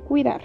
cuidar.